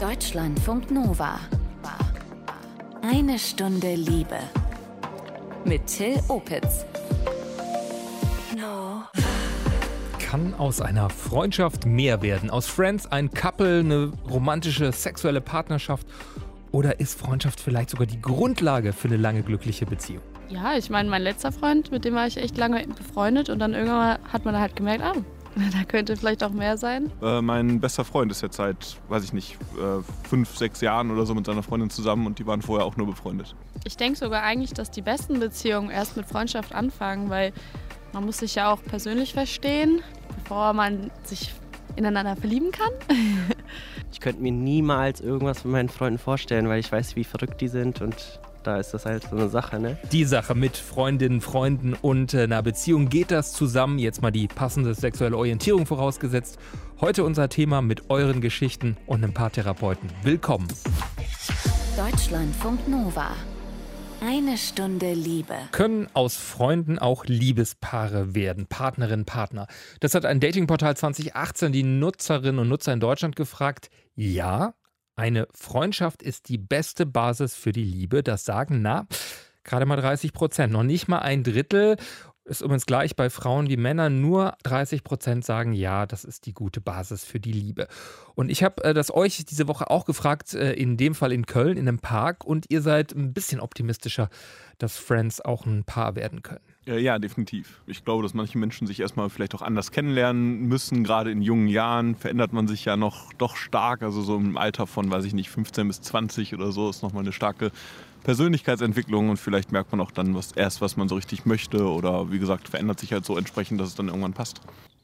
Deutschlandfunk Nova. Eine Stunde Liebe. Mit Till Opitz. Kann aus einer Freundschaft mehr werden? Aus Friends ein Couple, eine romantische sexuelle Partnerschaft? Oder ist Freundschaft vielleicht sogar die Grundlage für eine lange glückliche Beziehung? Ja, ich meine, mein letzter Freund, mit dem war ich echt lange befreundet und dann irgendwann hat man halt gemerkt, ah, da könnte vielleicht auch mehr sein. Äh, mein bester Freund ist jetzt seit, weiß ich nicht, äh, fünf, sechs Jahren oder so mit seiner Freundin zusammen und die waren vorher auch nur befreundet. Ich denke sogar eigentlich, dass die besten Beziehungen erst mit Freundschaft anfangen, weil man muss sich ja auch persönlich verstehen, bevor man sich ineinander verlieben kann. ich könnte mir niemals irgendwas von meinen Freunden vorstellen, weil ich weiß, wie verrückt die sind und da ist das halt so eine Sache, ne? Die Sache mit Freundinnen, Freunden und äh, einer Beziehung geht das zusammen. Jetzt mal die passende sexuelle Orientierung vorausgesetzt. Heute unser Thema mit euren Geschichten und einem Paartherapeuten. Willkommen. Deutschlandfunk Nova. Eine Stunde Liebe. Können aus Freunden auch Liebespaare werden, Partnerin, Partner? Das hat ein Datingportal 2018 die Nutzerinnen und Nutzer in Deutschland gefragt. Ja, eine Freundschaft ist die beste Basis für die Liebe. Das sagen, na, gerade mal 30 Prozent. Noch nicht mal ein Drittel. Ist übrigens gleich bei Frauen wie Männern. Nur 30 Prozent sagen, ja, das ist die gute Basis für die Liebe. Und ich habe äh, das euch diese Woche auch gefragt, äh, in dem Fall in Köln, in einem Park. Und ihr seid ein bisschen optimistischer, dass Friends auch ein Paar werden können. Ja, definitiv. Ich glaube, dass manche Menschen sich erstmal vielleicht auch anders kennenlernen müssen. Gerade in jungen Jahren verändert man sich ja noch doch stark. Also so im Alter von, weiß ich nicht, 15 bis 20 oder so ist nochmal eine starke Persönlichkeitsentwicklung und vielleicht merkt man auch dann was, erst, was man so richtig möchte oder wie gesagt, verändert sich halt so entsprechend, dass es dann irgendwann passt.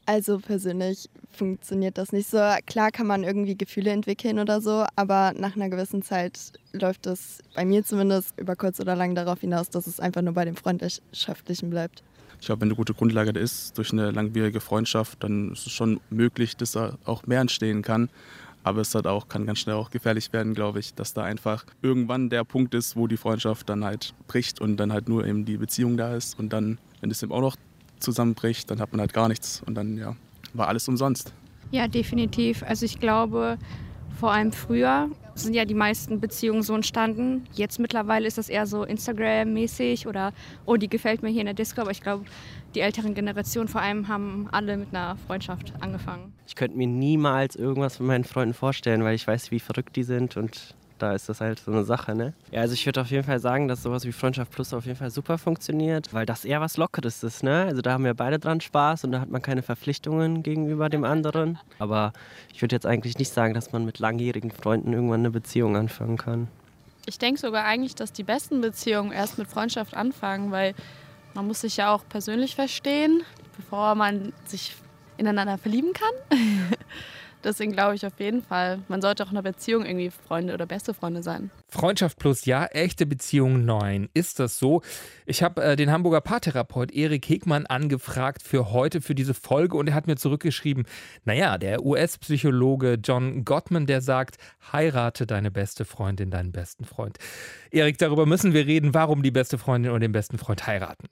Also persönlich funktioniert das nicht so. Klar kann man irgendwie Gefühle entwickeln oder so, aber nach einer gewissen Zeit läuft es bei mir zumindest über kurz oder lang darauf hinaus, dass es einfach nur bei dem Freundschaftlichen bleibt. Ich glaube, wenn eine gute Grundlage da ist, durch eine langwierige Freundschaft, dann ist es schon möglich, dass da auch mehr entstehen kann. Aber es halt auch, kann ganz schnell auch gefährlich werden, glaube ich, dass da einfach irgendwann der Punkt ist, wo die Freundschaft dann halt bricht und dann halt nur eben die Beziehung da ist. Und dann, wenn es eben auch noch zusammenbricht, dann hat man halt gar nichts und dann ja, war alles umsonst. Ja, definitiv. Also ich glaube, vor allem früher sind ja die meisten Beziehungen so entstanden. Jetzt mittlerweile ist das eher so Instagram-mäßig oder oh, die gefällt mir hier in der Disco. Aber ich glaube, die älteren Generationen vor allem haben alle mit einer Freundschaft angefangen. Ich könnte mir niemals irgendwas von meinen Freunden vorstellen, weil ich weiß, wie verrückt die sind und da ist das halt so eine Sache, ne? Ja, also ich würde auf jeden Fall sagen, dass sowas wie Freundschaft Plus auf jeden Fall super funktioniert, weil das eher was Lockeres ist, ne? Also da haben wir beide dran Spaß und da hat man keine Verpflichtungen gegenüber dem anderen. Aber ich würde jetzt eigentlich nicht sagen, dass man mit langjährigen Freunden irgendwann eine Beziehung anfangen kann. Ich denke sogar eigentlich, dass die besten Beziehungen erst mit Freundschaft anfangen, weil man muss sich ja auch persönlich verstehen, bevor man sich ineinander verlieben kann. Deswegen glaube ich auf jeden Fall, man sollte auch in einer Beziehung irgendwie Freunde oder beste Freunde sein. Freundschaft plus ja, echte Beziehung nein. Ist das so? Ich habe äh, den Hamburger Paartherapeut Erik Hegmann angefragt für heute, für diese Folge und er hat mir zurückgeschrieben, naja, der US-Psychologe John Gottman, der sagt, heirate deine beste Freundin, deinen besten Freund. Erik, darüber müssen wir reden, warum die beste Freundin und den besten Freund heiraten.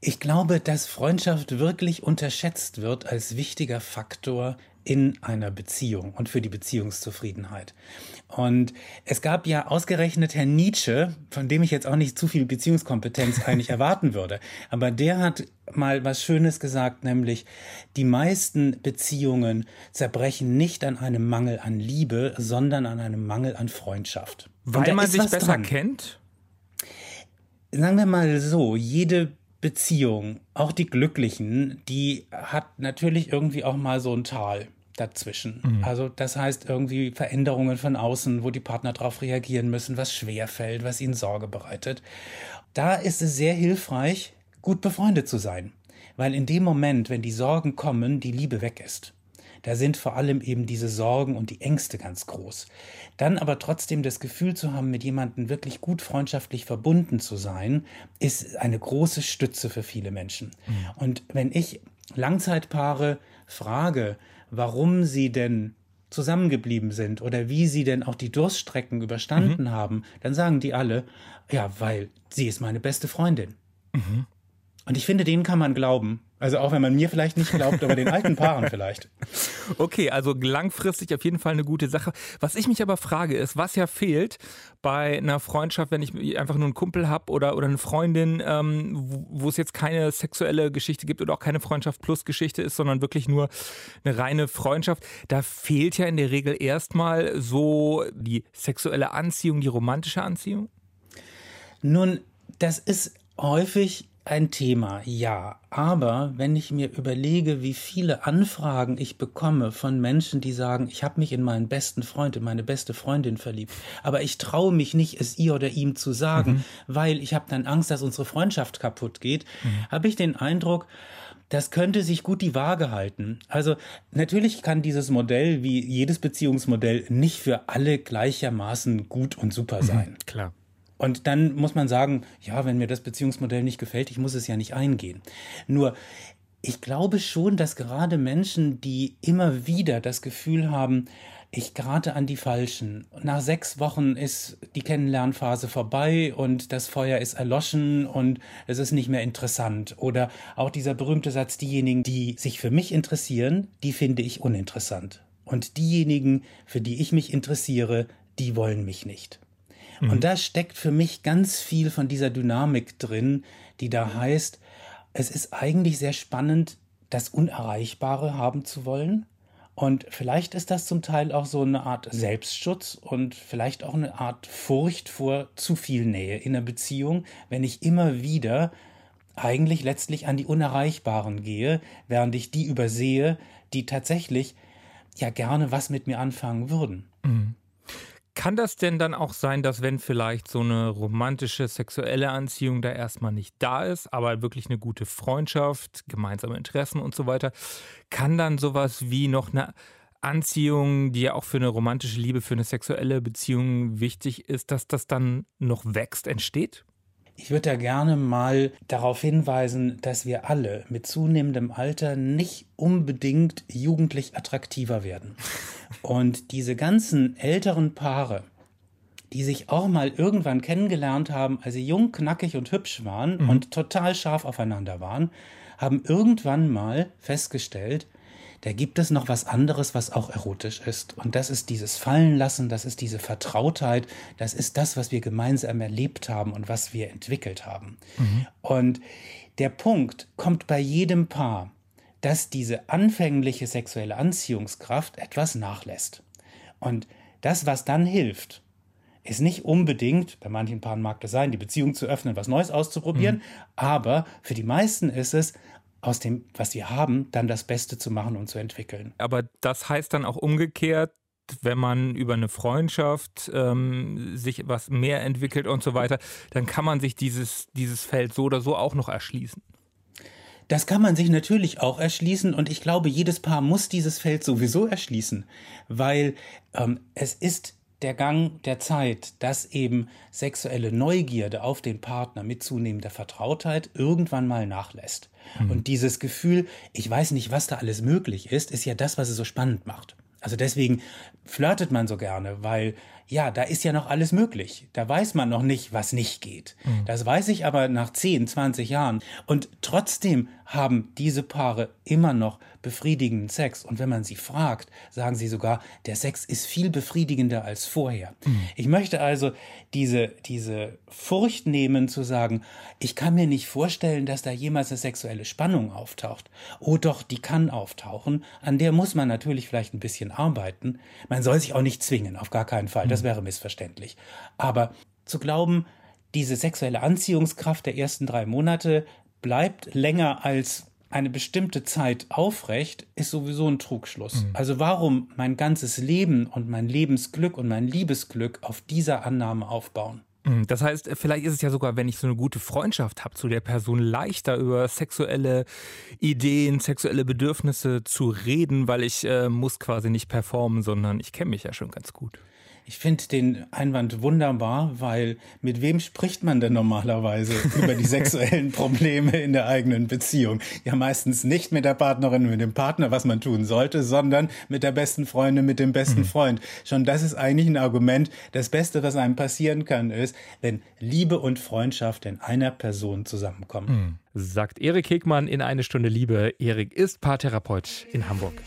Ich glaube, dass Freundschaft wirklich unterschätzt wird als wichtiger Faktor in einer Beziehung und für die Beziehungszufriedenheit. Und es gab ja ausgerechnet Herrn Nietzsche, von dem ich jetzt auch nicht zu viel Beziehungskompetenz eigentlich erwarten würde, aber der hat mal was Schönes gesagt, nämlich die meisten Beziehungen zerbrechen nicht an einem Mangel an Liebe, sondern an einem Mangel an Freundschaft. Weil man sich besser dran. kennt? Sagen wir mal so, jede Beziehung, auch die glücklichen, die hat natürlich irgendwie auch mal so ein Tal dazwischen. Mhm. Also das heißt irgendwie Veränderungen von außen, wo die Partner darauf reagieren müssen, was schwer fällt, was ihnen Sorge bereitet. Da ist es sehr hilfreich, gut befreundet zu sein, weil in dem Moment, wenn die Sorgen kommen, die Liebe weg ist. Da sind vor allem eben diese Sorgen und die Ängste ganz groß. Dann aber trotzdem das Gefühl zu haben, mit jemandem wirklich gut freundschaftlich verbunden zu sein, ist eine große Stütze für viele Menschen. Mhm. Und wenn ich Langzeitpaare frage, warum sie denn zusammengeblieben sind oder wie sie denn auch die Durststrecken überstanden mhm. haben, dann sagen die alle, ja, weil sie ist meine beste Freundin. Mhm. Und ich finde, denen kann man glauben. Also auch wenn man mir vielleicht nicht glaubt, aber den alten Paaren vielleicht. Okay, also langfristig auf jeden Fall eine gute Sache. Was ich mich aber frage, ist, was ja fehlt bei einer Freundschaft, wenn ich einfach nur einen Kumpel habe oder, oder eine Freundin, ähm, wo, wo es jetzt keine sexuelle Geschichte gibt oder auch keine Freundschaft plus Geschichte ist, sondern wirklich nur eine reine Freundschaft. Da fehlt ja in der Regel erstmal so die sexuelle Anziehung, die romantische Anziehung. Nun, das ist häufig ein Thema, ja. Aber wenn ich mir überlege, wie viele Anfragen ich bekomme von Menschen, die sagen, ich habe mich in meinen besten Freund, in meine beste Freundin verliebt, aber ich traue mich nicht, es ihr oder ihm zu sagen, mhm. weil ich habe dann Angst, dass unsere Freundschaft kaputt geht, mhm. habe ich den Eindruck, das könnte sich gut die Waage halten. Also natürlich kann dieses Modell wie jedes Beziehungsmodell nicht für alle gleichermaßen gut und super mhm. sein. Mhm, klar. Und dann muss man sagen, ja, wenn mir das Beziehungsmodell nicht gefällt, ich muss es ja nicht eingehen. Nur, ich glaube schon, dass gerade Menschen, die immer wieder das Gefühl haben, ich gerate an die Falschen. Nach sechs Wochen ist die Kennenlernphase vorbei und das Feuer ist erloschen und es ist nicht mehr interessant. Oder auch dieser berühmte Satz, diejenigen, die sich für mich interessieren, die finde ich uninteressant. Und diejenigen, für die ich mich interessiere, die wollen mich nicht. Mhm. Und da steckt für mich ganz viel von dieser Dynamik drin, die da heißt, es ist eigentlich sehr spannend, das Unerreichbare haben zu wollen. Und vielleicht ist das zum Teil auch so eine Art Selbstschutz und vielleicht auch eine Art Furcht vor zu viel Nähe in einer Beziehung, wenn ich immer wieder eigentlich letztlich an die Unerreichbaren gehe, während ich die übersehe, die tatsächlich ja gerne was mit mir anfangen würden. Mhm. Kann das denn dann auch sein, dass wenn vielleicht so eine romantische sexuelle Anziehung da erstmal nicht da ist, aber wirklich eine gute Freundschaft, gemeinsame Interessen und so weiter, kann dann sowas wie noch eine Anziehung, die ja auch für eine romantische Liebe, für eine sexuelle Beziehung wichtig ist, dass das dann noch wächst, entsteht? Ich würde da gerne mal darauf hinweisen, dass wir alle mit zunehmendem Alter nicht unbedingt jugendlich attraktiver werden. Und diese ganzen älteren Paare, die sich auch mal irgendwann kennengelernt haben, als sie jung, knackig und hübsch waren mhm. und total scharf aufeinander waren, haben irgendwann mal festgestellt, da gibt es noch was anderes, was auch erotisch ist. Und das ist dieses Fallenlassen, das ist diese Vertrautheit, das ist das, was wir gemeinsam erlebt haben und was wir entwickelt haben. Mhm. Und der Punkt kommt bei jedem Paar, dass diese anfängliche sexuelle Anziehungskraft etwas nachlässt. Und das, was dann hilft, ist nicht unbedingt, bei manchen Paaren mag das sein, die Beziehung zu öffnen, was Neues auszuprobieren, mhm. aber für die meisten ist es, aus dem, was sie haben, dann das Beste zu machen und zu entwickeln. Aber das heißt dann auch umgekehrt, wenn man über eine Freundschaft ähm, sich was mehr entwickelt und so weiter, dann kann man sich dieses, dieses Feld so oder so auch noch erschließen. Das kann man sich natürlich auch erschließen und ich glaube, jedes Paar muss dieses Feld sowieso erschließen, weil ähm, es ist der Gang der Zeit, dass eben sexuelle Neugierde auf den Partner mit zunehmender Vertrautheit irgendwann mal nachlässt. Mhm. Und dieses Gefühl, ich weiß nicht, was da alles möglich ist, ist ja das, was es so spannend macht. Also deswegen flirtet man so gerne, weil ja, da ist ja noch alles möglich. Da weiß man noch nicht, was nicht geht. Mhm. Das weiß ich aber nach 10, 20 Jahren. Und trotzdem haben diese Paare immer noch befriedigenden Sex. Und wenn man sie fragt, sagen sie sogar, der Sex ist viel befriedigender als vorher. Mhm. Ich möchte also diese, diese Furcht nehmen zu sagen, ich kann mir nicht vorstellen, dass da jemals eine sexuelle Spannung auftaucht. Oh doch, die kann auftauchen. An der muss man natürlich vielleicht ein bisschen arbeiten. Man soll sich auch nicht zwingen, auf gar keinen Fall. Das wäre missverständlich. Aber zu glauben, diese sexuelle Anziehungskraft der ersten drei Monate bleibt länger als eine bestimmte Zeit aufrecht, ist sowieso ein Trugschluss. Mhm. Also warum mein ganzes Leben und mein Lebensglück und mein Liebesglück auf dieser Annahme aufbauen? Mhm. Das heißt, vielleicht ist es ja sogar, wenn ich so eine gute Freundschaft habe zu der Person, leichter über sexuelle Ideen, sexuelle Bedürfnisse zu reden, weil ich äh, muss quasi nicht performen, sondern ich kenne mich ja schon ganz gut. Ich finde den Einwand wunderbar, weil mit wem spricht man denn normalerweise über die sexuellen Probleme in der eigenen Beziehung? Ja, meistens nicht mit der Partnerin, mit dem Partner, was man tun sollte, sondern mit der besten Freundin, mit dem besten mhm. Freund. Schon das ist eigentlich ein Argument. Das Beste, was einem passieren kann, ist, wenn Liebe und Freundschaft in einer Person zusammenkommen. Mhm. Sagt Erik Hegmann in eine Stunde Liebe. Erik ist Paartherapeut in Hamburg.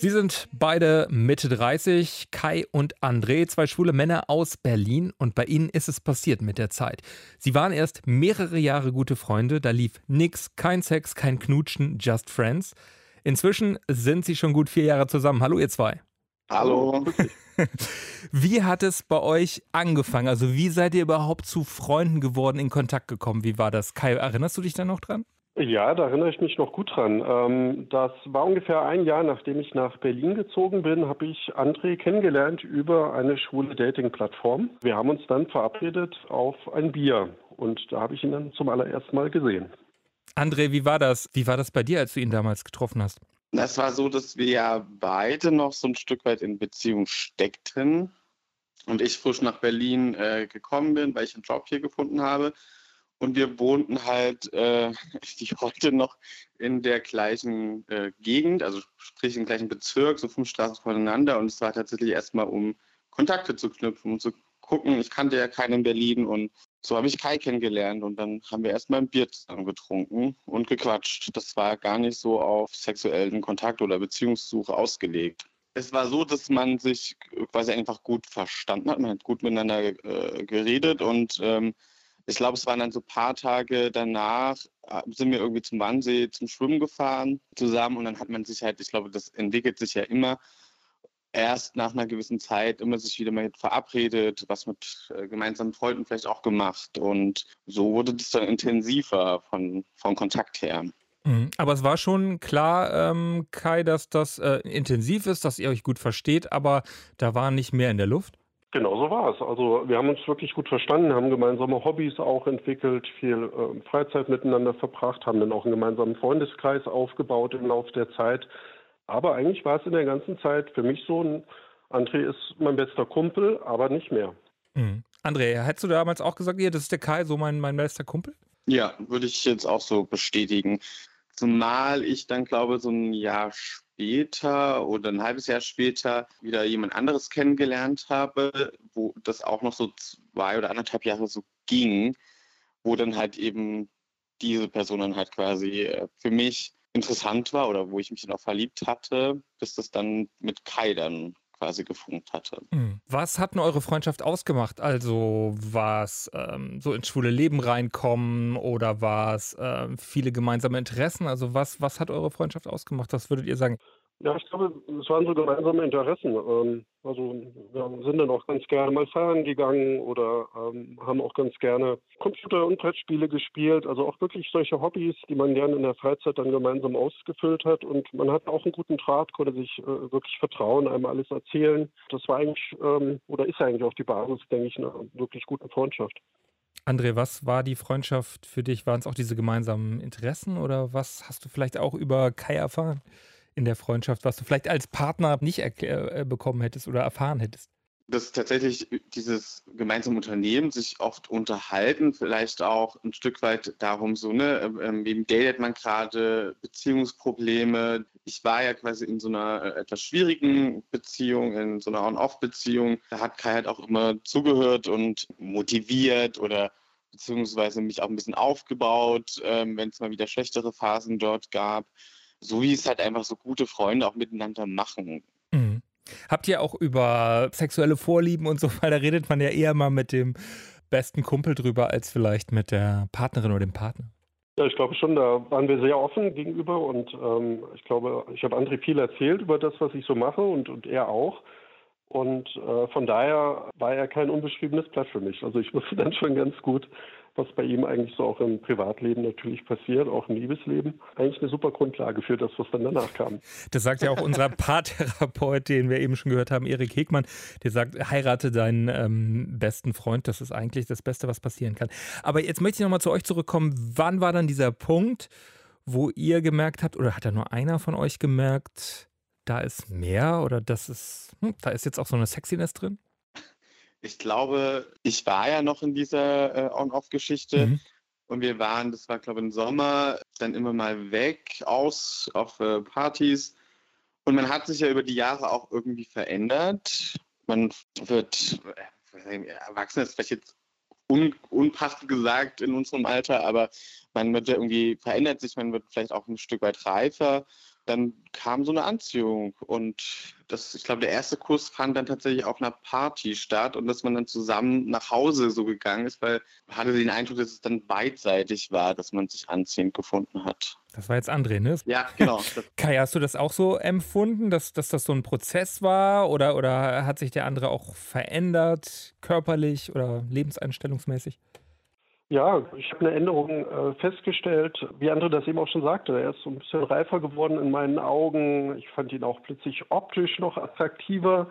Sie sind beide Mitte 30, Kai und André, zwei schwule Männer aus Berlin und bei ihnen ist es passiert mit der Zeit. Sie waren erst mehrere Jahre gute Freunde, da lief nix, kein Sex, kein Knutschen, just friends. Inzwischen sind sie schon gut vier Jahre zusammen. Hallo ihr zwei. Hallo. Wie hat es bei euch angefangen? Also wie seid ihr überhaupt zu Freunden geworden, in Kontakt gekommen? Wie war das? Kai, erinnerst du dich da noch dran? Ja, da erinnere ich mich noch gut dran. Ähm, das war ungefähr ein Jahr, nachdem ich nach Berlin gezogen bin, habe ich André kennengelernt über eine schwule Dating-Plattform. Wir haben uns dann verabredet auf ein Bier und da habe ich ihn dann zum allerersten Mal gesehen. André, wie war das? Wie war das bei dir, als du ihn damals getroffen hast? Das war so, dass wir ja beide noch so ein Stück weit in Beziehung steckten und ich frisch nach Berlin äh, gekommen bin, weil ich einen Job hier gefunden habe. Und wir wohnten halt äh, heute noch in der gleichen äh, Gegend, also sprich im gleichen Bezirk, so fünf Straßen voneinander. Und es war tatsächlich erstmal, um Kontakte zu knüpfen und zu gucken. Ich kannte ja keinen in Berlin und so habe ich Kai kennengelernt. Und dann haben wir erstmal ein Bier zusammen getrunken und gequatscht. Das war gar nicht so auf sexuellen Kontakt oder Beziehungssuche ausgelegt. Es war so, dass man sich quasi einfach gut verstanden hat. Man hat gut miteinander äh, geredet und ähm, ich glaube, es waren dann so ein paar Tage danach, äh, sind wir irgendwie zum Wannsee zum Schwimmen gefahren zusammen und dann hat man sich halt, ich glaube, das entwickelt sich ja immer erst nach einer gewissen Zeit immer sich wieder mal verabredet, was mit äh, gemeinsamen Freunden vielleicht auch gemacht und so wurde das dann intensiver von, vom Kontakt her. Mhm. Aber es war schon klar, ähm, Kai, dass das äh, intensiv ist, dass ihr euch gut versteht, aber da war nicht mehr in der Luft? Genau so war es. Also wir haben uns wirklich gut verstanden, haben gemeinsame Hobbys auch entwickelt, viel äh, Freizeit miteinander verbracht, haben dann auch einen gemeinsamen Freundeskreis aufgebaut im Laufe der Zeit. Aber eigentlich war es in der ganzen Zeit für mich so, ein André ist mein bester Kumpel, aber nicht mehr. Mhm. André, hättest du damals auch gesagt, ja, das ist der Kai, so mein, mein bester Kumpel? Ja, würde ich jetzt auch so bestätigen. Zumal ich dann glaube, so ein Jahr später später oder ein halbes Jahr später wieder jemand anderes kennengelernt habe, wo das auch noch so zwei oder anderthalb Jahre so ging, wo dann halt eben diese Person dann halt quasi äh, für mich interessant war oder wo ich mich dann auch verliebt hatte, bis das dann mit Kai dann quasi gefunkt hatte. Hm. Was hat denn eure Freundschaft ausgemacht? Also war es ähm, so ins schwule Leben reinkommen oder war es ähm, viele gemeinsame Interessen? Also was, was hat eure Freundschaft ausgemacht? Was würdet ihr sagen? Ja, ich glaube, es waren so gemeinsame Interessen. Ähm, also wir sind dann auch ganz gerne mal fahren gegangen oder ähm, haben auch ganz gerne Computer- und Brettspiele gespielt. Also auch wirklich solche Hobbys, die man gerne in der Freizeit dann gemeinsam ausgefüllt hat. Und man hat auch einen guten Draht, konnte sich äh, wirklich vertrauen, einem alles erzählen. Das war eigentlich ähm, oder ist eigentlich auch die Basis, denke ich, einer wirklich guten Freundschaft. André, was war die Freundschaft für dich? Waren es auch diese gemeinsamen Interessen oder was hast du vielleicht auch über Kai erfahren? In der Freundschaft, was du vielleicht als Partner nicht äh, bekommen hättest oder erfahren hättest? Das ist tatsächlich dieses gemeinsame Unternehmen, sich oft unterhalten, vielleicht auch ein Stück weit darum, so, ne, ähm, wem datet man gerade, Beziehungsprobleme. Ich war ja quasi in so einer äh, etwas schwierigen Beziehung, in so einer On-Off-Beziehung. Da hat Kai halt auch immer zugehört und motiviert oder beziehungsweise mich auch ein bisschen aufgebaut, ähm, wenn es mal wieder schlechtere Phasen dort gab so wie es halt einfach so gute Freunde auch miteinander machen. Mhm. Habt ihr auch über sexuelle Vorlieben und so, weil da redet man ja eher mal mit dem besten Kumpel drüber, als vielleicht mit der Partnerin oder dem Partner? Ja, ich glaube schon, da waren wir sehr offen gegenüber und ähm, ich glaube, ich habe André viel erzählt über das, was ich so mache und, und er auch. Und äh, von daher war er kein unbeschriebenes Blatt für mich. Also ich wusste dann schon ganz gut, was bei ihm eigentlich so auch im Privatleben natürlich passiert, auch im Liebesleben. Eigentlich eine super Grundlage für das, was dann danach kam. Das sagt ja auch unser Paartherapeut, den wir eben schon gehört haben, Erik Hegmann. Der sagt, heirate deinen ähm, besten Freund. Das ist eigentlich das Beste, was passieren kann. Aber jetzt möchte ich nochmal zu euch zurückkommen. Wann war dann dieser Punkt, wo ihr gemerkt habt, oder hat da nur einer von euch gemerkt, da ist mehr oder das ist, hm, da ist jetzt auch so eine Sexiness drin? Ich glaube, ich war ja noch in dieser äh, On-Off-Geschichte. Mhm. Und wir waren, das war glaube ich im Sommer, dann immer mal weg aus auf äh, Partys. Und man hat sich ja über die Jahre auch irgendwie verändert. Man wird, äh, erwachsen ist vielleicht jetzt un, unpassend gesagt in unserem Alter, aber man wird ja irgendwie verändert sich, man wird vielleicht auch ein Stück weit reifer dann kam so eine Anziehung und das, ich glaube, der erste Kuss fand dann tatsächlich auf einer Party statt und dass man dann zusammen nach Hause so gegangen ist, weil man hatte den Eindruck, dass es dann beidseitig war, dass man sich anziehend gefunden hat. Das war jetzt André, ne? Ja, genau. Kai, hast du das auch so empfunden, dass, dass das so ein Prozess war oder, oder hat sich der andere auch verändert, körperlich oder lebenseinstellungsmäßig? Ja, ich habe eine Änderung äh, festgestellt, wie André das eben auch schon sagte. Er ist so ein bisschen reifer geworden in meinen Augen. Ich fand ihn auch plötzlich optisch noch attraktiver.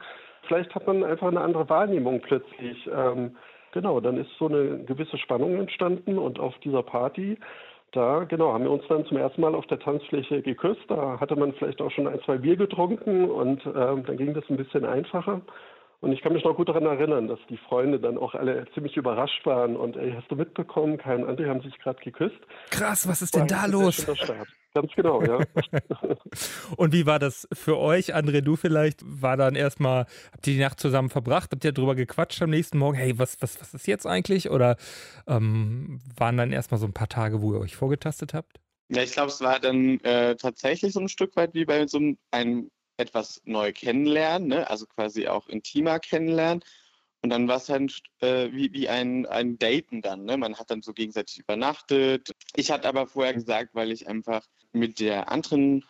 Vielleicht hat man einfach eine andere Wahrnehmung plötzlich. Ähm, genau, dann ist so eine gewisse Spannung entstanden und auf dieser Party, da genau, haben wir uns dann zum ersten Mal auf der Tanzfläche geküsst. Da hatte man vielleicht auch schon ein, zwei Bier getrunken und ähm, dann ging das ein bisschen einfacher. Und ich kann mich noch gut daran erinnern, dass die Freunde dann auch alle ziemlich überrascht waren und ey, hast du mitbekommen, Kai und André haben sich gerade geküsst. Krass, was ist denn da los? Ganz genau, ja. und wie war das für euch, André, du vielleicht? War dann erstmal, habt ihr die Nacht zusammen verbracht? Habt ihr darüber gequatscht am nächsten Morgen? Hey, was, was, was ist jetzt eigentlich? Oder ähm, waren dann erstmal so ein paar Tage, wo ihr euch vorgetastet habt? Ja, ich glaube, es war dann äh, tatsächlich so ein Stück weit wie bei so einem etwas neu kennenlernen, ne? also quasi auch intimer kennenlernen. Und dann war es halt äh, wie, wie ein, ein Daten dann. Ne? Man hat dann so gegenseitig übernachtet. Ich hatte aber vorher gesagt, weil ich einfach mit der anderen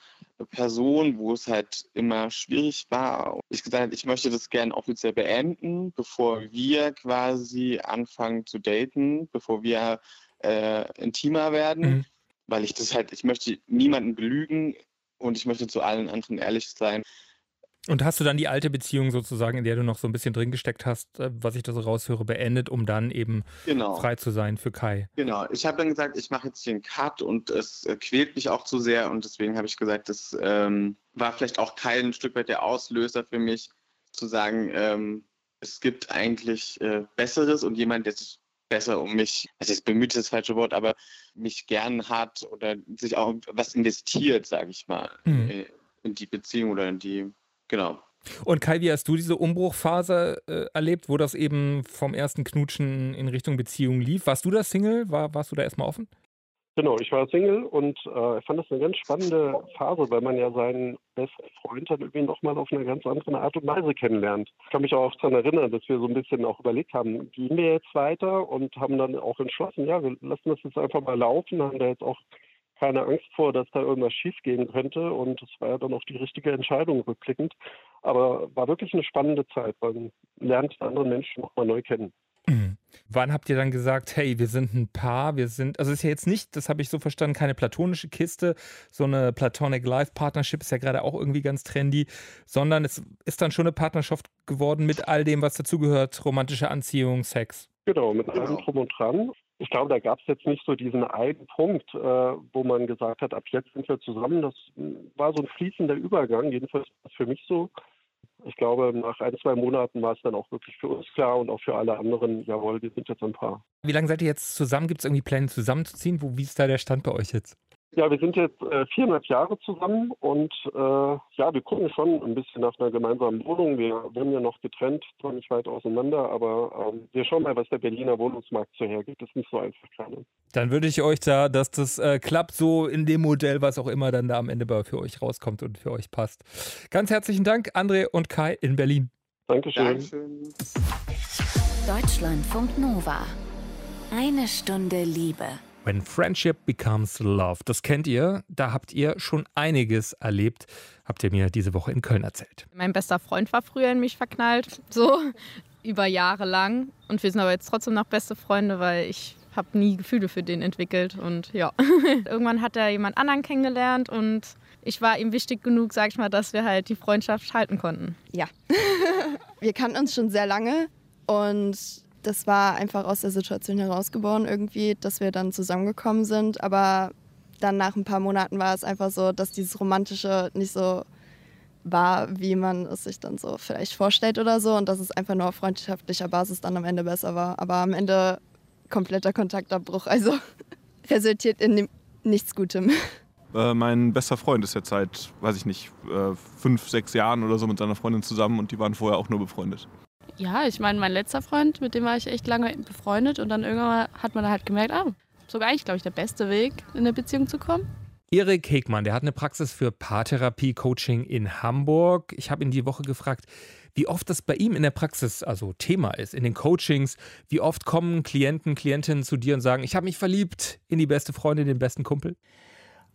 Person, wo es halt immer schwierig war, ich gesagt habe, ich möchte das gerne offiziell beenden, bevor wir quasi anfangen zu daten, bevor wir äh, intimer werden. Mhm. Weil ich das halt, ich möchte niemanden belügen und ich möchte zu allen anderen ehrlich sein. Und hast du dann die alte Beziehung sozusagen, in der du noch so ein bisschen drin gesteckt hast, äh, was ich da so raushöre, beendet, um dann eben genau. frei zu sein für Kai? Genau. Ich habe dann gesagt, ich mache jetzt hier einen Cut und es äh, quält mich auch zu sehr und deswegen habe ich gesagt, das ähm, war vielleicht auch kein Stück weit der Auslöser für mich, zu sagen, ähm, es gibt eigentlich äh, Besseres und jemand, der sich besser um mich, also jetzt bemüht ist das falsche Wort, aber mich gern hat oder sich auch was investiert, sage ich mal, mhm. Äh, in die Beziehung oder in die, genau. Und Kai, wie hast du diese Umbruchphase äh, erlebt, wo das eben vom ersten Knutschen in Richtung Beziehung lief? Warst du da Single? War, warst du da erstmal offen? Genau, ich war Single und äh, fand das eine ganz spannende Phase, weil man ja seinen besten Freund dann irgendwie nochmal auf eine ganz andere Art und Weise kennenlernt. Ich kann mich auch daran erinnern, dass wir so ein bisschen auch überlegt haben, gehen wir jetzt weiter und haben dann auch entschlossen, ja, wir lassen das jetzt einfach mal laufen, haben da jetzt auch keine Angst vor, dass da irgendwas schiefgehen könnte und es war ja dann auch die richtige Entscheidung rückblickend. Aber war wirklich eine spannende Zeit, man lernt andere Menschen nochmal neu kennen. Mhm. Wann habt ihr dann gesagt, hey, wir sind ein Paar, wir sind, also ist ja jetzt nicht, das habe ich so verstanden, keine platonische Kiste, so eine Platonic Life Partnership ist ja gerade auch irgendwie ganz trendy, sondern es ist dann schon eine Partnerschaft geworden mit all dem, was dazugehört, romantische Anziehung, Sex. Genau, mit allem drum und dran. Ich glaube, da gab es jetzt nicht so diesen einen Punkt, äh, wo man gesagt hat, ab jetzt sind wir zusammen. Das war so ein fließender Übergang, jedenfalls für mich so ich glaube, nach ein, zwei Monaten war es dann auch wirklich für uns klar und auch für alle anderen, jawohl, wir sind jetzt ein Paar. Wie lange seid ihr jetzt zusammen? Gibt es irgendwie Pläne zusammenzuziehen? Wo, wie ist da der Stand bei euch jetzt? Ja, wir sind jetzt äh, viereinhalb Jahre zusammen und äh, ja, wir gucken schon ein bisschen nach einer gemeinsamen Wohnung. Wir wohnen ja noch getrennt, zwar nicht weit auseinander, aber ähm, wir schauen mal, was der Berliner Wohnungsmarkt so hergibt. Das ist nicht so einfach gerade. Dann würde ich euch da, dass das äh, klappt, so in dem Modell, was auch immer dann da am Ende bei für euch rauskommt und für euch passt. Ganz herzlichen Dank, André und Kai in Berlin. Dankeschön. Dankeschön. Deutschlandfunk Nova. Eine Stunde Liebe. When Friendship Becomes Love. Das kennt ihr, da habt ihr schon einiges erlebt, habt ihr mir diese Woche in Köln erzählt. Mein bester Freund war früher in mich verknallt, so über Jahre lang. Und wir sind aber jetzt trotzdem noch beste Freunde, weil ich habe nie Gefühle für den entwickelt und ja. Irgendwann hat er jemand anderen kennengelernt und ich war ihm wichtig genug, sag ich mal, dass wir halt die Freundschaft halten konnten. Ja. wir kannten uns schon sehr lange und das war einfach aus der Situation herausgeboren irgendwie, dass wir dann zusammengekommen sind. Aber dann nach ein paar Monaten war es einfach so, dass dieses Romantische nicht so war, wie man es sich dann so vielleicht vorstellt oder so. Und dass es einfach nur auf freundschaftlicher Basis dann am Ende besser war. Aber am Ende kompletter Kontaktabbruch. Also resultiert in nichts Gutem. Äh, mein bester Freund ist jetzt seit, weiß ich nicht, äh, fünf, sechs Jahren oder so mit seiner Freundin zusammen und die waren vorher auch nur befreundet. Ja, ich meine, mein letzter Freund, mit dem war ich echt lange befreundet und dann irgendwann hat man halt gemerkt, ah, sogar eigentlich, glaube ich, der beste Weg, in eine Beziehung zu kommen. Erik Hegmann, der hat eine Praxis für Paartherapie-Coaching in Hamburg. Ich habe ihn die Woche gefragt, wie oft das bei ihm in der Praxis also Thema ist, in den Coachings. Wie oft kommen Klienten, Klientinnen zu dir und sagen, ich habe mich verliebt in die beste Freundin, den besten Kumpel?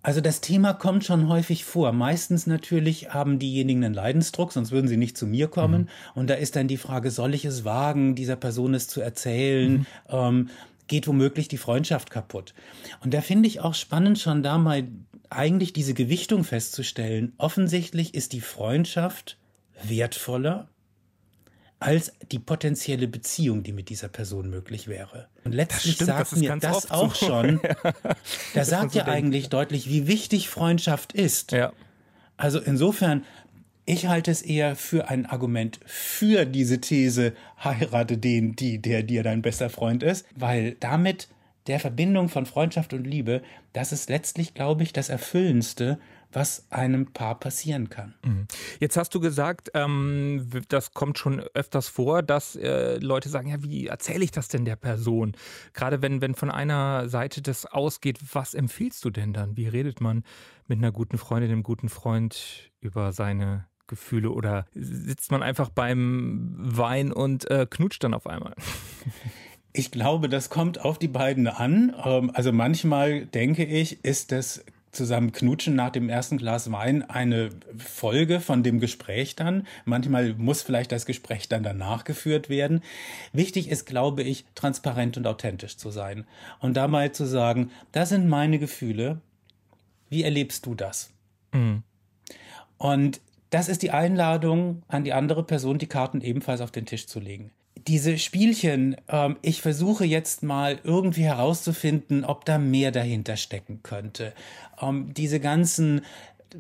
Also das Thema kommt schon häufig vor. Meistens natürlich haben diejenigen einen Leidensdruck, sonst würden sie nicht zu mir kommen. Mhm. Und da ist dann die Frage, soll ich es wagen, dieser Person es zu erzählen? Mhm. Ähm, geht womöglich die Freundschaft kaputt. Und da finde ich auch spannend, schon da mal eigentlich diese Gewichtung festzustellen. Offensichtlich ist die Freundschaft wertvoller als die potenzielle Beziehung, die mit dieser Person möglich wäre. Und letztlich stimmt, sagt das mir das auch so. schon. da sagt ja eigentlich deutlich, wie wichtig Freundschaft ist. Ja. Also insofern, ich halte es eher für ein Argument für diese These, heirate den, die, der dir dein bester Freund ist, weil damit der Verbindung von Freundschaft und Liebe, das ist letztlich, glaube ich, das Erfüllendste, was einem Paar passieren kann. Mhm. Jetzt hast du gesagt, ähm, das kommt schon öfters vor, dass äh, Leute sagen, ja, wie erzähle ich das denn der Person? Gerade wenn, wenn von einer Seite das ausgeht, was empfiehlst du denn dann? Wie redet man mit einer guten Freundin, einem guten Freund über seine Gefühle oder sitzt man einfach beim Wein und äh, knutscht dann auf einmal? Ich glaube, das kommt auf die beiden an. Ähm, also manchmal denke ich, ist das zusammen knutschen nach dem ersten Glas Wein eine Folge von dem Gespräch dann. Manchmal muss vielleicht das Gespräch dann danach geführt werden. Wichtig ist, glaube ich, transparent und authentisch zu sein und da mal zu sagen, das sind meine Gefühle. Wie erlebst du das? Mhm. Und das ist die Einladung an die andere Person, die Karten ebenfalls auf den Tisch zu legen diese Spielchen, ähm, ich versuche jetzt mal irgendwie herauszufinden, ob da mehr dahinter stecken könnte. Ähm, diese ganzen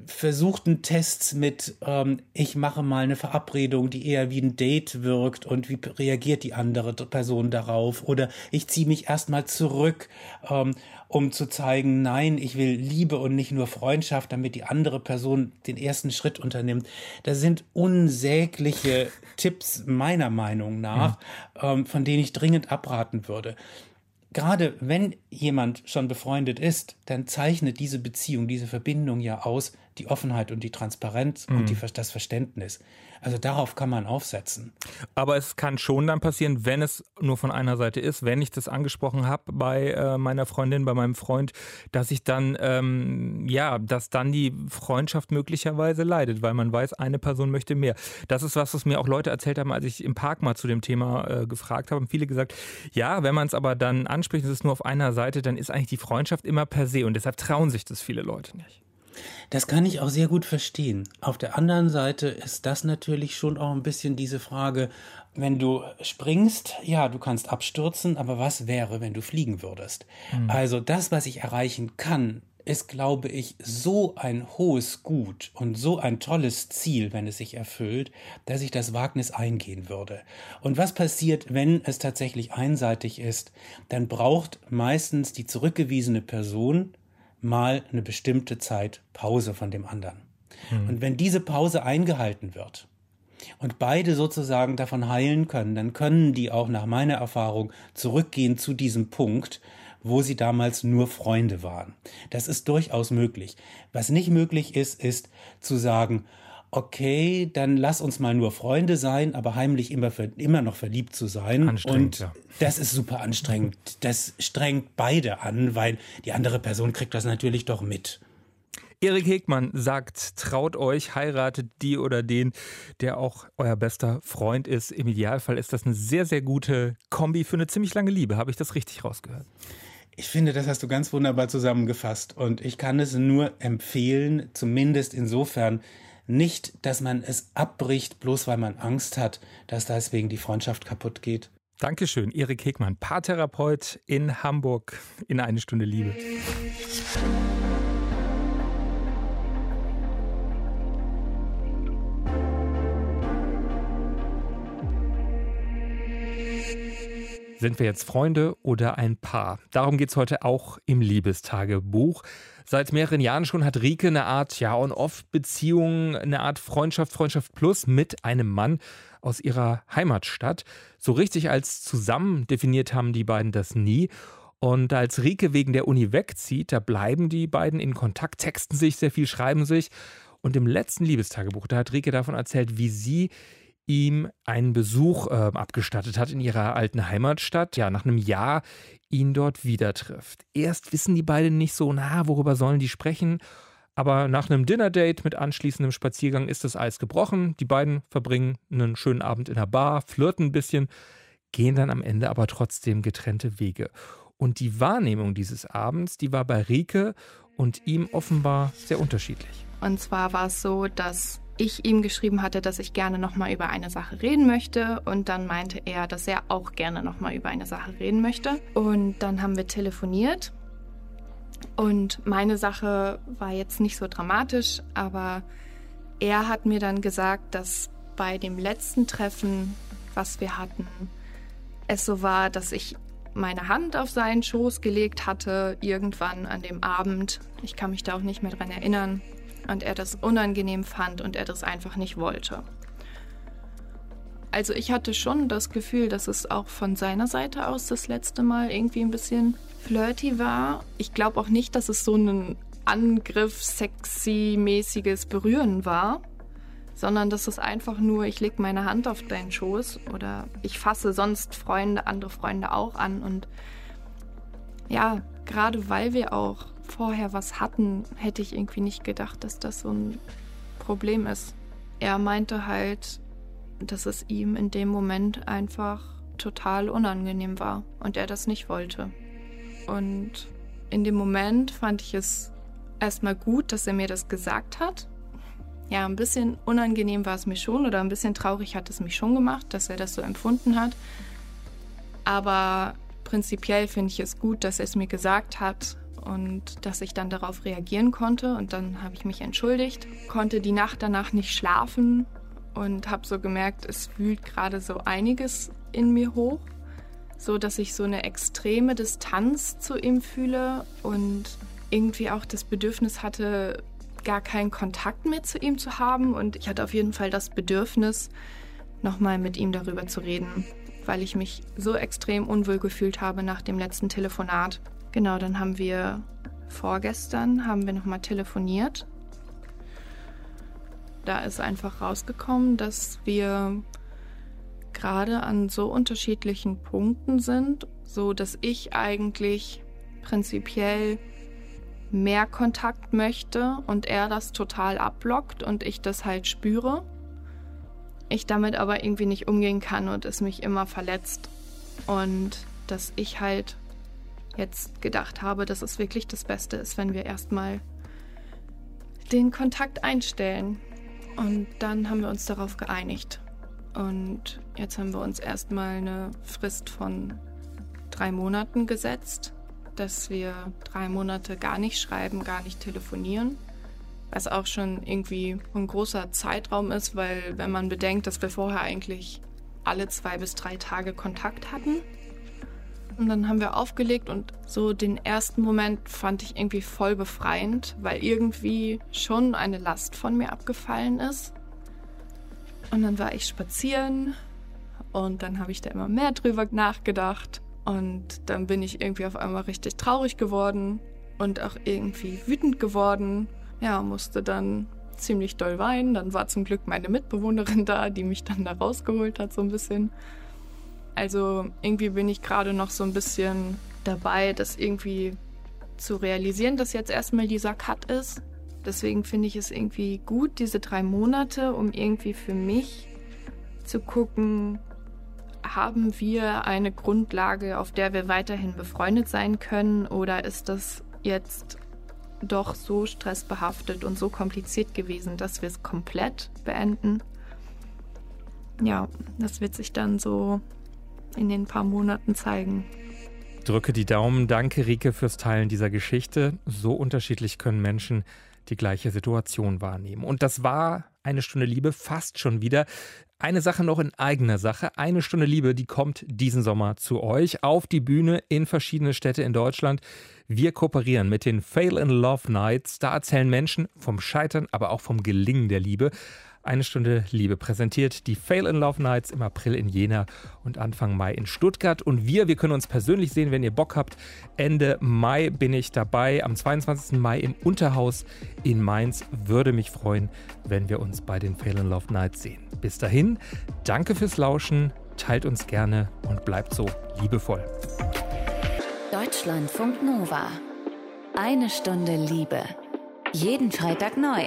versuchten Tests mit, ähm, ich mache mal eine Verabredung, die eher wie ein Date wirkt und wie reagiert die andere Person darauf oder ich ziehe mich erstmal zurück, ähm, um zu zeigen, nein, ich will Liebe und nicht nur Freundschaft, damit die andere Person den ersten Schritt unternimmt. Das sind unsägliche Tipps meiner Meinung nach, mhm. ähm, von denen ich dringend abraten würde gerade wenn jemand schon befreundet ist, dann zeichnet diese Beziehung, diese Verbindung ja aus die Offenheit und die Transparenz mhm. und die, das Verständnis. Also darauf kann man aufsetzen. Aber es kann schon dann passieren, wenn es nur von einer Seite ist, wenn ich das angesprochen habe bei äh, meiner Freundin, bei meinem Freund, dass ich dann, ähm, ja, dass dann die Freundschaft möglicherweise leidet, weil man weiß, eine Person möchte mehr. Das ist was, was mir auch Leute erzählt haben, als ich im Park mal zu dem Thema äh, gefragt habe. Haben viele gesagt, ja, wenn man es aber dann anspricht, es ist nur auf einer Seite, dann ist eigentlich die Freundschaft immer per se und deshalb trauen sich das viele Leute nicht. Das kann ich auch sehr gut verstehen. Auf der anderen Seite ist das natürlich schon auch ein bisschen diese Frage, wenn du springst, ja, du kannst abstürzen, aber was wäre, wenn du fliegen würdest? Mhm. Also das, was ich erreichen kann, ist, glaube ich, so ein hohes Gut und so ein tolles Ziel, wenn es sich erfüllt, dass ich das Wagnis eingehen würde. Und was passiert, wenn es tatsächlich einseitig ist? Dann braucht meistens die zurückgewiesene Person mal eine bestimmte Zeit Pause von dem anderen. Mhm. Und wenn diese Pause eingehalten wird und beide sozusagen davon heilen können, dann können die auch nach meiner Erfahrung zurückgehen zu diesem Punkt, wo sie damals nur Freunde waren. Das ist durchaus möglich. Was nicht möglich ist, ist zu sagen, okay, dann lass uns mal nur Freunde sein, aber heimlich immer, immer noch verliebt zu sein. Anstrengend, und ja. das ist super anstrengend. Das strengt beide an, weil die andere Person kriegt das natürlich doch mit. Erik Hegmann sagt, traut euch, heiratet die oder den, der auch euer bester Freund ist. Im Idealfall ist das eine sehr, sehr gute Kombi für eine ziemlich lange Liebe. Habe ich das richtig rausgehört? Ich finde, das hast du ganz wunderbar zusammengefasst. Und ich kann es nur empfehlen, zumindest insofern, nicht, dass man es abbricht, bloß weil man Angst hat, dass deswegen die Freundschaft kaputt geht. Dankeschön, Erik Hegmann, Paartherapeut in Hamburg in eine Stunde Liebe. Sind wir jetzt Freunde oder ein Paar? Darum geht es heute auch im Liebestagebuch. Seit mehreren Jahren schon hat Rike eine Art Ja- und Off-Beziehung, eine Art Freundschaft, Freundschaft plus mit einem Mann aus ihrer Heimatstadt. So richtig als zusammen definiert haben die beiden das nie. Und als Rike wegen der Uni wegzieht, da bleiben die beiden in Kontakt, texten sich sehr viel, schreiben sich. Und im letzten Liebestagebuch, da hat Rike davon erzählt, wie sie ihm einen Besuch äh, abgestattet hat in ihrer alten Heimatstadt, ja, nach einem Jahr ihn dort wieder trifft. Erst wissen die beiden nicht so, na, worüber sollen die sprechen? Aber nach einem Dinner-Date mit anschließendem Spaziergang ist das Eis gebrochen. Die beiden verbringen einen schönen Abend in der Bar, flirten ein bisschen, gehen dann am Ende aber trotzdem getrennte Wege. Und die Wahrnehmung dieses Abends, die war bei Rike und ihm offenbar sehr unterschiedlich. Und zwar war es so, dass ich ihm geschrieben hatte, dass ich gerne nochmal über eine Sache reden möchte. Und dann meinte er, dass er auch gerne nochmal über eine Sache reden möchte. Und dann haben wir telefoniert. Und meine Sache war jetzt nicht so dramatisch, aber er hat mir dann gesagt, dass bei dem letzten Treffen, was wir hatten, es so war, dass ich meine Hand auf seinen Schoß gelegt hatte, irgendwann an dem Abend. Ich kann mich da auch nicht mehr dran erinnern und er das unangenehm fand und er das einfach nicht wollte. Also ich hatte schon das Gefühl, dass es auch von seiner Seite aus das letzte Mal irgendwie ein bisschen flirty war. Ich glaube auch nicht, dass es so ein Angriff, sexy-mäßiges Berühren war, sondern dass es einfach nur, ich lege meine Hand auf deinen Schoß oder ich fasse sonst Freunde, andere Freunde auch an und ja, gerade weil wir auch vorher was hatten, hätte ich irgendwie nicht gedacht, dass das so ein Problem ist. Er meinte halt, dass es ihm in dem Moment einfach total unangenehm war und er das nicht wollte. Und in dem Moment fand ich es erstmal gut, dass er mir das gesagt hat. Ja, ein bisschen unangenehm war es mir schon oder ein bisschen traurig hat es mich schon gemacht, dass er das so empfunden hat. Aber prinzipiell finde ich es gut, dass er es mir gesagt hat und dass ich dann darauf reagieren konnte. Und dann habe ich mich entschuldigt, konnte die Nacht danach nicht schlafen und habe so gemerkt, es wühlt gerade so einiges in mir hoch, so dass ich so eine extreme Distanz zu ihm fühle und irgendwie auch das Bedürfnis hatte, gar keinen Kontakt mehr zu ihm zu haben. Und ich hatte auf jeden Fall das Bedürfnis, nochmal mit ihm darüber zu reden, weil ich mich so extrem unwohl gefühlt habe nach dem letzten Telefonat. Genau, dann haben wir vorgestern haben wir nochmal telefoniert. Da ist einfach rausgekommen, dass wir gerade an so unterschiedlichen Punkten sind, so dass ich eigentlich prinzipiell mehr Kontakt möchte und er das total abblockt und ich das halt spüre. Ich damit aber irgendwie nicht umgehen kann und es mich immer verletzt und dass ich halt jetzt gedacht habe, dass es wirklich das Beste ist, wenn wir erstmal den Kontakt einstellen. Und dann haben wir uns darauf geeinigt. Und jetzt haben wir uns erstmal eine Frist von drei Monaten gesetzt, dass wir drei Monate gar nicht schreiben, gar nicht telefonieren. Was auch schon irgendwie ein großer Zeitraum ist, weil wenn man bedenkt, dass wir vorher eigentlich alle zwei bis drei Tage Kontakt hatten, und dann haben wir aufgelegt und so den ersten Moment fand ich irgendwie voll befreiend, weil irgendwie schon eine Last von mir abgefallen ist. Und dann war ich spazieren und dann habe ich da immer mehr drüber nachgedacht. Und dann bin ich irgendwie auf einmal richtig traurig geworden und auch irgendwie wütend geworden. Ja, musste dann ziemlich doll weinen. Dann war zum Glück meine Mitbewohnerin da, die mich dann da rausgeholt hat, so ein bisschen. Also irgendwie bin ich gerade noch so ein bisschen dabei, das irgendwie zu realisieren, dass jetzt erstmal dieser Cut ist Deswegen finde ich es irgendwie gut, diese drei Monate, um irgendwie für mich zu gucken, haben wir eine Grundlage, auf der wir weiterhin befreundet sein können oder ist das jetzt doch so stressbehaftet und so kompliziert gewesen, dass wir es komplett beenden? Ja, das wird sich dann so in den paar Monaten zeigen. Drücke die Daumen. Danke, Rike, fürs Teilen dieser Geschichte. So unterschiedlich können Menschen die gleiche Situation wahrnehmen. Und das war eine Stunde Liebe fast schon wieder. Eine Sache noch in eigener Sache. Eine Stunde Liebe, die kommt diesen Sommer zu euch auf die Bühne in verschiedene Städte in Deutschland. Wir kooperieren mit den Fail in Love Nights. Da erzählen Menschen vom Scheitern, aber auch vom Gelingen der Liebe. Eine Stunde Liebe präsentiert die Fail in Love Nights im April in Jena und Anfang Mai in Stuttgart. Und wir, wir können uns persönlich sehen, wenn ihr Bock habt. Ende Mai bin ich dabei, am 22. Mai im Unterhaus in Mainz. Würde mich freuen, wenn wir uns bei den Fail in Love Nights sehen. Bis dahin, danke fürs Lauschen, teilt uns gerne und bleibt so liebevoll. Deutschlandfunk Nova. Eine Stunde Liebe. Jeden Freitag neu